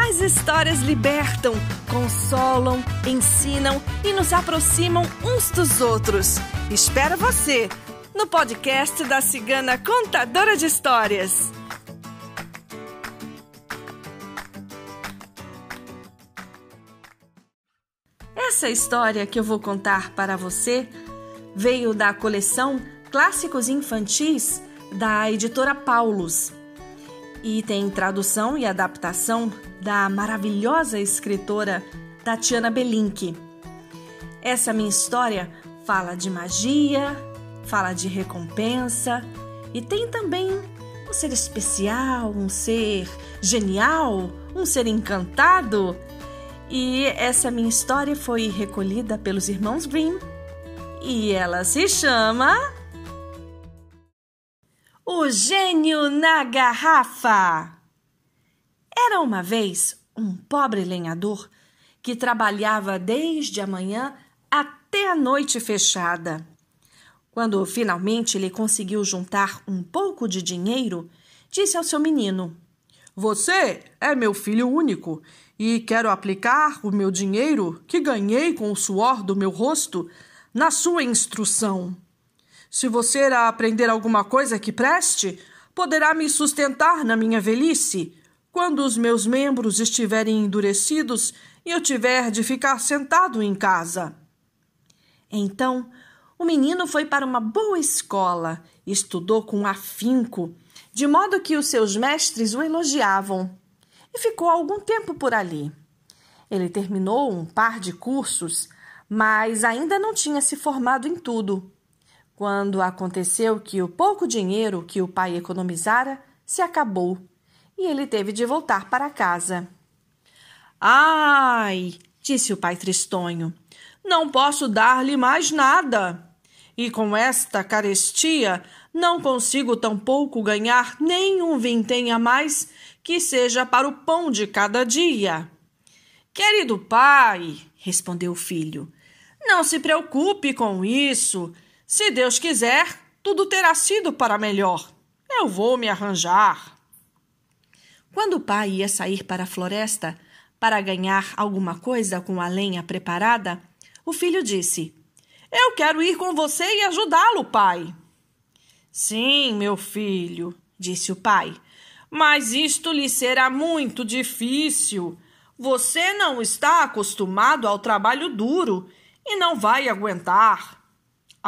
As histórias libertam, consolam, ensinam e nos aproximam uns dos outros. Espero você no podcast da Cigana Contadora de Histórias. Essa história que eu vou contar para você veio da coleção Clássicos Infantis da editora Paulus e tem tradução e adaptação da maravilhosa escritora Tatiana Belink. Essa minha história fala de magia, fala de recompensa e tem também um ser especial, um ser genial, um ser encantado. E essa minha história foi recolhida pelos irmãos Grimm e ela se chama O Gênio na Garrafa. Era uma vez um pobre lenhador que trabalhava desde a manhã até a noite fechada. Quando finalmente ele conseguiu juntar um pouco de dinheiro, disse ao seu menino: Você é meu filho único e quero aplicar o meu dinheiro que ganhei com o suor do meu rosto na sua instrução. Se você aprender alguma coisa que preste, poderá me sustentar na minha velhice quando os meus membros estiverem endurecidos e eu tiver de ficar sentado em casa. Então, o menino foi para uma boa escola, estudou com afinco, de modo que os seus mestres o elogiavam, e ficou algum tempo por ali. Ele terminou um par de cursos, mas ainda não tinha se formado em tudo. Quando aconteceu que o pouco dinheiro que o pai economizara se acabou e ele teve de voltar para casa. Ai, disse o pai tristonho, não posso dar-lhe mais nada. E com esta carestia, não consigo tampouco ganhar nem um vintém a mais que seja para o pão de cada dia. Querido pai, respondeu o filho, não se preocupe com isso. Se Deus quiser, tudo terá sido para melhor. Eu vou me arranjar. Quando o pai ia sair para a floresta para ganhar alguma coisa com a lenha preparada, o filho disse: Eu quero ir com você e ajudá-lo, pai. Sim, meu filho, disse o pai, mas isto lhe será muito difícil. Você não está acostumado ao trabalho duro e não vai aguentar.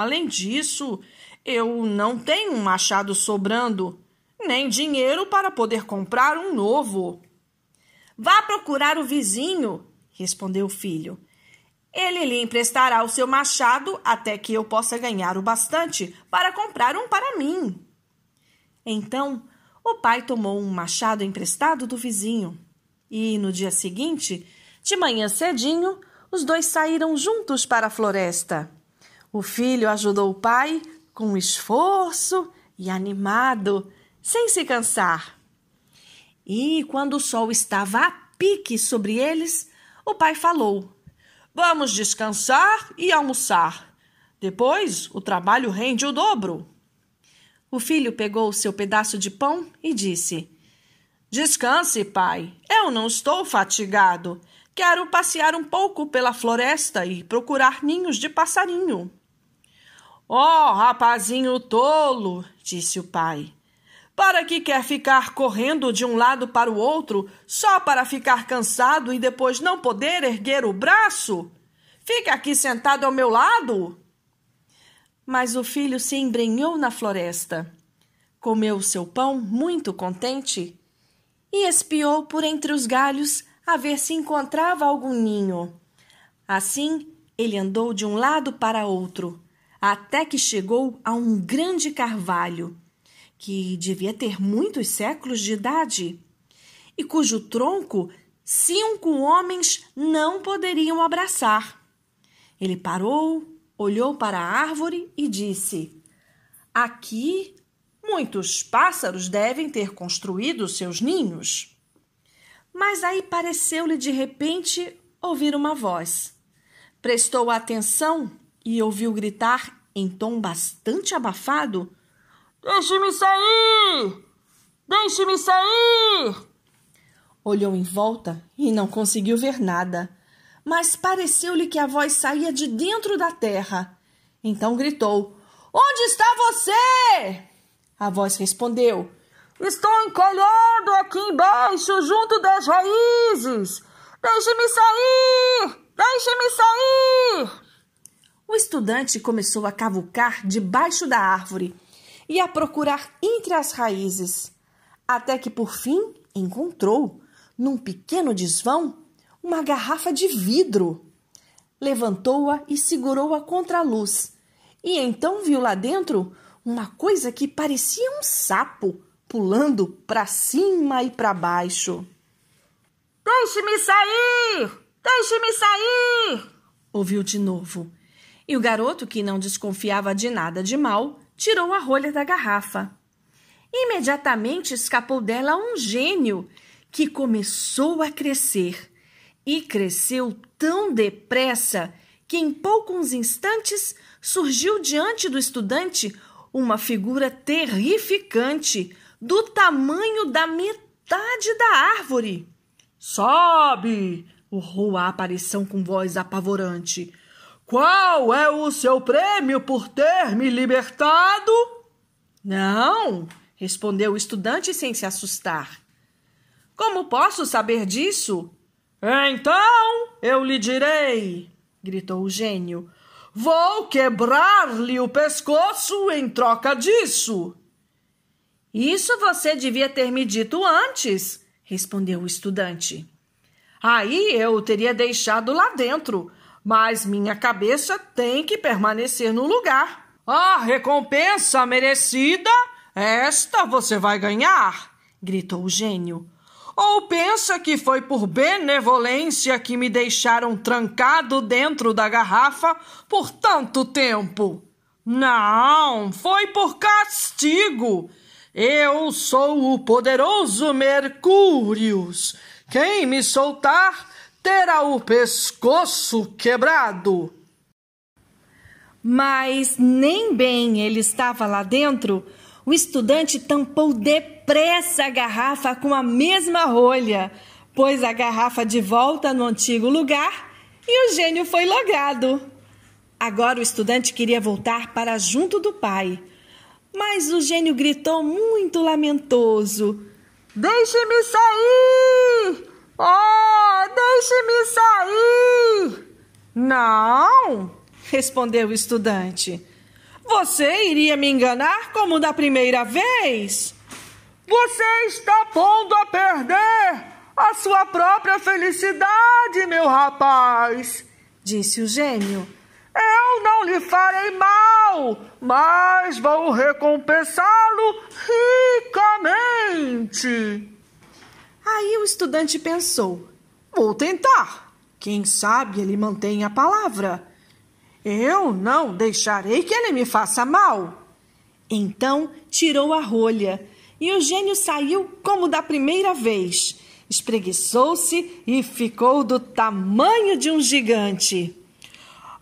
Além disso, eu não tenho um machado sobrando nem dinheiro para poder comprar um novo. Vá procurar o vizinho, respondeu o filho. Ele lhe emprestará o seu machado até que eu possa ganhar o bastante para comprar um para mim. Então, o pai tomou um machado emprestado do vizinho e, no dia seguinte, de manhã cedinho, os dois saíram juntos para a floresta. O filho ajudou o pai com esforço e animado sem se cansar. E quando o sol estava a pique sobre eles, o pai falou: Vamos descansar e almoçar. Depois o trabalho rende o dobro. O filho pegou o seu pedaço de pão e disse: Descanse, pai. Eu não estou fatigado. Quero passear um pouco pela floresta e procurar ninhos de passarinho. Oh, rapazinho tolo, disse o pai. Para que quer ficar correndo de um lado para o outro só para ficar cansado e depois não poder erguer o braço? Fica aqui sentado ao meu lado. Mas o filho se embrenhou na floresta, comeu seu pão muito contente e espiou por entre os galhos a ver se encontrava algum ninho. Assim, ele andou de um lado para outro, até que chegou a um grande carvalho que devia ter muitos séculos de idade e cujo tronco cinco homens não poderiam abraçar. Ele parou, olhou para a árvore e disse: Aqui muitos pássaros devem ter construído seus ninhos. Mas aí pareceu-lhe de repente ouvir uma voz. Prestou atenção e ouviu gritar em tom bastante abafado: Deixe-me sair! Deixe-me sair! Olhou em volta e não conseguiu ver nada, mas pareceu-lhe que a voz saía de dentro da terra. Então gritou: Onde está você? A voz respondeu: Estou encolhendo aqui embaixo, junto das raízes. Deixe-me sair! Deixe-me sair! O estudante começou a cavucar debaixo da árvore e a procurar entre as raízes, até que por fim encontrou, num pequeno desvão, uma garrafa de vidro. Levantou-a e segurou-a contra a luz, e então viu lá dentro uma coisa que parecia um sapo pulando para cima e para baixo. Deixe-me sair! Deixe-me sair! ouviu de novo. E o garoto, que não desconfiava de nada de mal, tirou a rolha da garrafa. Imediatamente escapou dela um gênio que começou a crescer e cresceu tão depressa que em poucos instantes surgiu diante do estudante uma figura terrificante do tamanho da metade da árvore. Sobe! urrou a aparição com voz apavorante. Qual é o seu prêmio por ter me libertado? Não, respondeu o estudante sem se assustar. Como posso saber disso? Então eu lhe direi, gritou o gênio. Vou quebrar-lhe o pescoço em troca disso. Isso você devia ter me dito antes, respondeu o estudante. Aí eu teria deixado lá dentro, mas minha cabeça tem que permanecer no lugar. A recompensa merecida, esta você vai ganhar, gritou o gênio. Ou pensa que foi por benevolência que me deixaram trancado dentro da garrafa por tanto tempo? Não, foi por castigo. Eu sou o poderoso Mercúrios. Quem me soltar terá o pescoço quebrado. Mas nem bem ele estava lá dentro, o estudante tampou depressa a garrafa com a mesma rolha, pôs a garrafa de volta no antigo lugar e o gênio foi logrado. Agora o estudante queria voltar para junto do pai, mas o gênio gritou muito lamentoso: Deixe-me sair! Oh, deixe-me sair! Não, respondeu o estudante. Você iria me enganar como da primeira vez? Você está pondo a perder a sua própria felicidade, meu rapaz, disse o gênio. Eu não lhe farei mal, mas vou recompensá-lo ricamente. Aí o estudante pensou: vou tentar. Quem sabe ele mantém a palavra. Eu não deixarei que ele me faça mal. Então tirou a rolha e o gênio saiu como da primeira vez. Espreguiçou-se e ficou do tamanho de um gigante.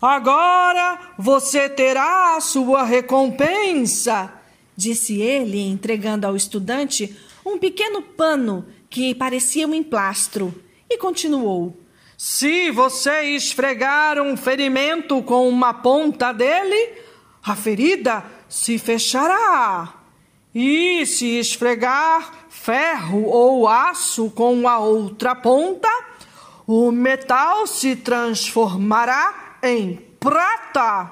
Agora você terá a sua recompensa, disse ele, entregando ao estudante um pequeno pano que parecia um emplastro, e continuou: se você esfregar um ferimento com uma ponta dele, a ferida se fechará. E se esfregar ferro ou aço com a outra ponta, o metal se transformará em prata.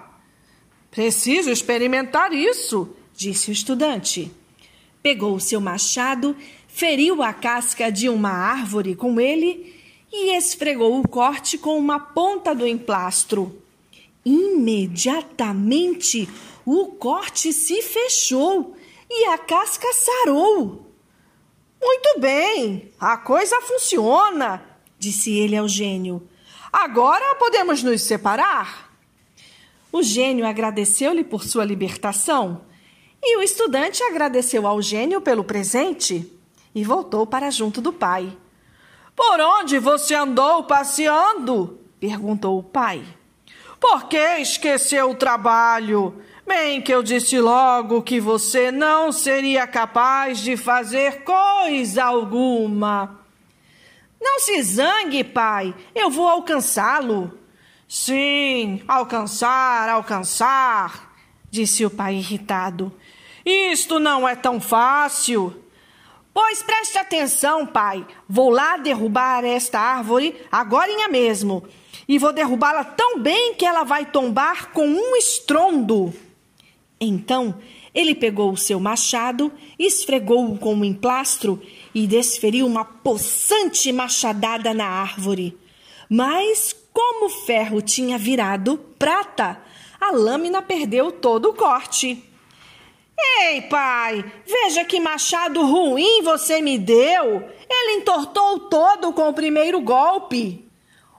Preciso experimentar isso, disse o estudante. Pegou seu machado, feriu a casca de uma árvore com ele e esfregou o corte com uma ponta do emplastro. Imediatamente o corte se fechou e a casca sarou. Muito bem, a coisa funciona, disse ele ao gênio. Agora podemos nos separar. O gênio agradeceu-lhe por sua libertação e o estudante agradeceu ao gênio pelo presente e voltou para junto do pai. Por onde você andou passeando? perguntou o pai. Por que esqueceu o trabalho? Bem que eu disse logo que você não seria capaz de fazer coisa alguma. Não se zangue, pai, eu vou alcançá-lo. Sim, alcançar, alcançar, disse o pai irritado. Isto não é tão fácil. Pois preste atenção, pai. Vou lá derrubar esta árvore agora mesmo. E vou derrubá-la tão bem que ela vai tombar com um estrondo. Então ele pegou o seu machado, esfregou-o com um emplastro e desferiu uma possante machadada na árvore. Mas, como o ferro tinha virado prata, a lâmina perdeu todo o corte. Ei, pai, veja que machado ruim você me deu. Ele entortou todo com o primeiro golpe.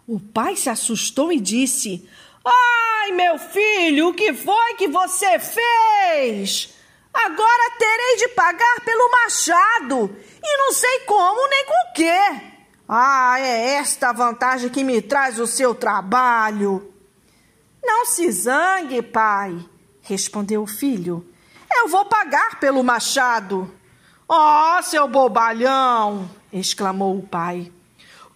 O pai se assustou e disse: Ai, meu filho, o que foi que você fez? Agora terei de pagar pelo machado e não sei como nem com quê. Ah, é esta a vantagem que me traz o seu trabalho. Não se zangue, pai, respondeu o filho. Eu vou pagar pelo machado. Oh, seu bobalhão! exclamou o pai.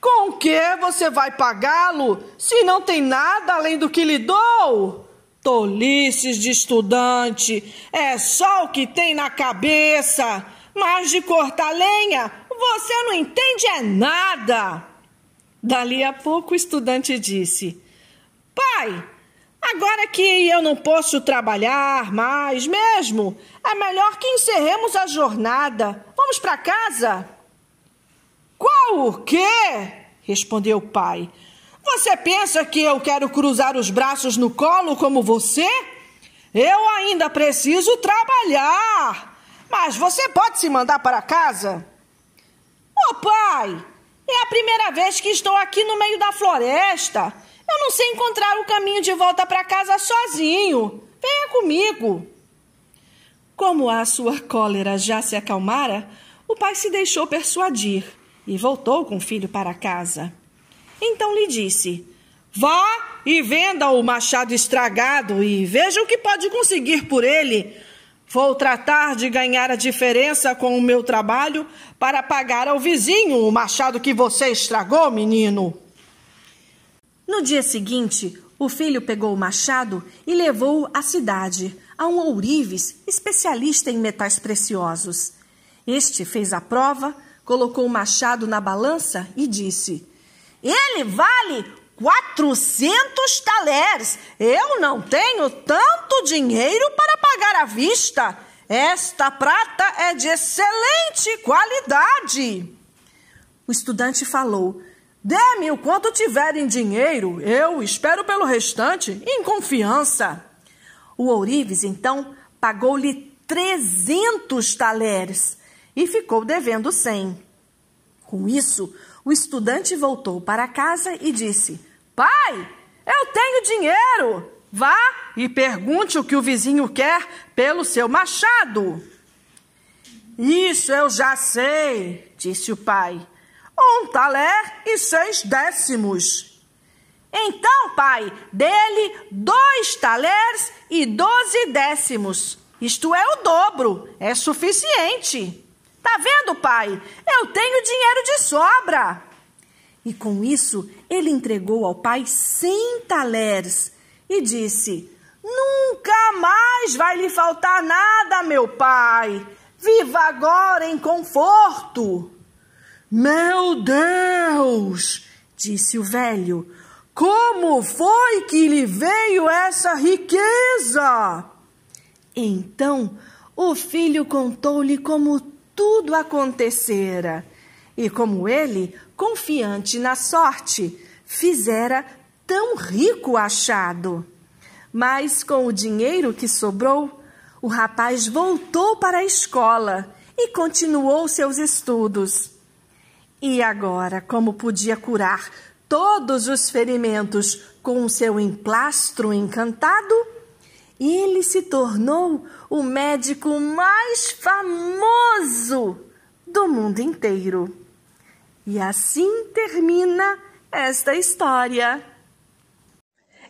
Com que você vai pagá-lo se não tem nada além do que lhe dou? Tolices de estudante, é só o que tem na cabeça, mas de cortar lenha você não entende é nada. Dali a pouco o estudante disse: Pai, Agora que eu não posso trabalhar mais mesmo, é melhor que encerremos a jornada. Vamos para casa? Qual o quê? respondeu o pai. Você pensa que eu quero cruzar os braços no colo como você? Eu ainda preciso trabalhar. Mas você pode se mandar para casa? Ô oh, pai, é a primeira vez que estou aqui no meio da floresta. Eu não sei encontrar o caminho de volta para casa sozinho. Venha comigo. Como a sua cólera já se acalmara, o pai se deixou persuadir e voltou com o filho para casa. Então lhe disse: Vá e venda o machado estragado e veja o que pode conseguir por ele. Vou tratar de ganhar a diferença com o meu trabalho para pagar ao vizinho o machado que você estragou, menino. No dia seguinte, o filho pegou o machado e levou-o à cidade, a um ourives, especialista em metais preciosos. Este fez a prova, colocou o machado na balança e disse: Ele vale quatrocentos talheres. Eu não tenho tanto dinheiro para pagar à vista. Esta prata é de excelente qualidade. O estudante falou: Dê-me o quanto tiver em dinheiro, eu espero pelo restante em confiança. O ourives, então, pagou-lhe trezentos talheres e ficou devendo cem. Com isso, o estudante voltou para casa e disse: Pai, eu tenho dinheiro. Vá e pergunte o que o vizinho quer pelo seu machado. Isso eu já sei, disse o pai um taler e seis décimos. Então, pai, dele dois talheres e doze décimos. Isto é o dobro, é suficiente. Tá vendo, pai? Eu tenho dinheiro de sobra. E com isso, ele entregou ao pai cem talheres e disse: Nunca mais vai lhe faltar nada, meu pai. Viva agora em conforto. Meu Deus! disse o velho. Como foi que lhe veio essa riqueza? Então o filho contou-lhe como tudo acontecera e como ele, confiante na sorte, fizera tão rico achado. Mas com o dinheiro que sobrou, o rapaz voltou para a escola e continuou seus estudos. E agora, como podia curar todos os ferimentos com seu emplastro encantado, ele se tornou o médico mais famoso do mundo inteiro. E assim termina esta história.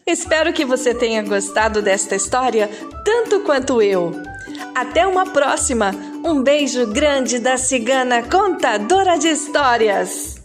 Espero que você tenha gostado desta história tanto quanto eu. Até uma próxima! Um beijo grande da cigana contadora de histórias!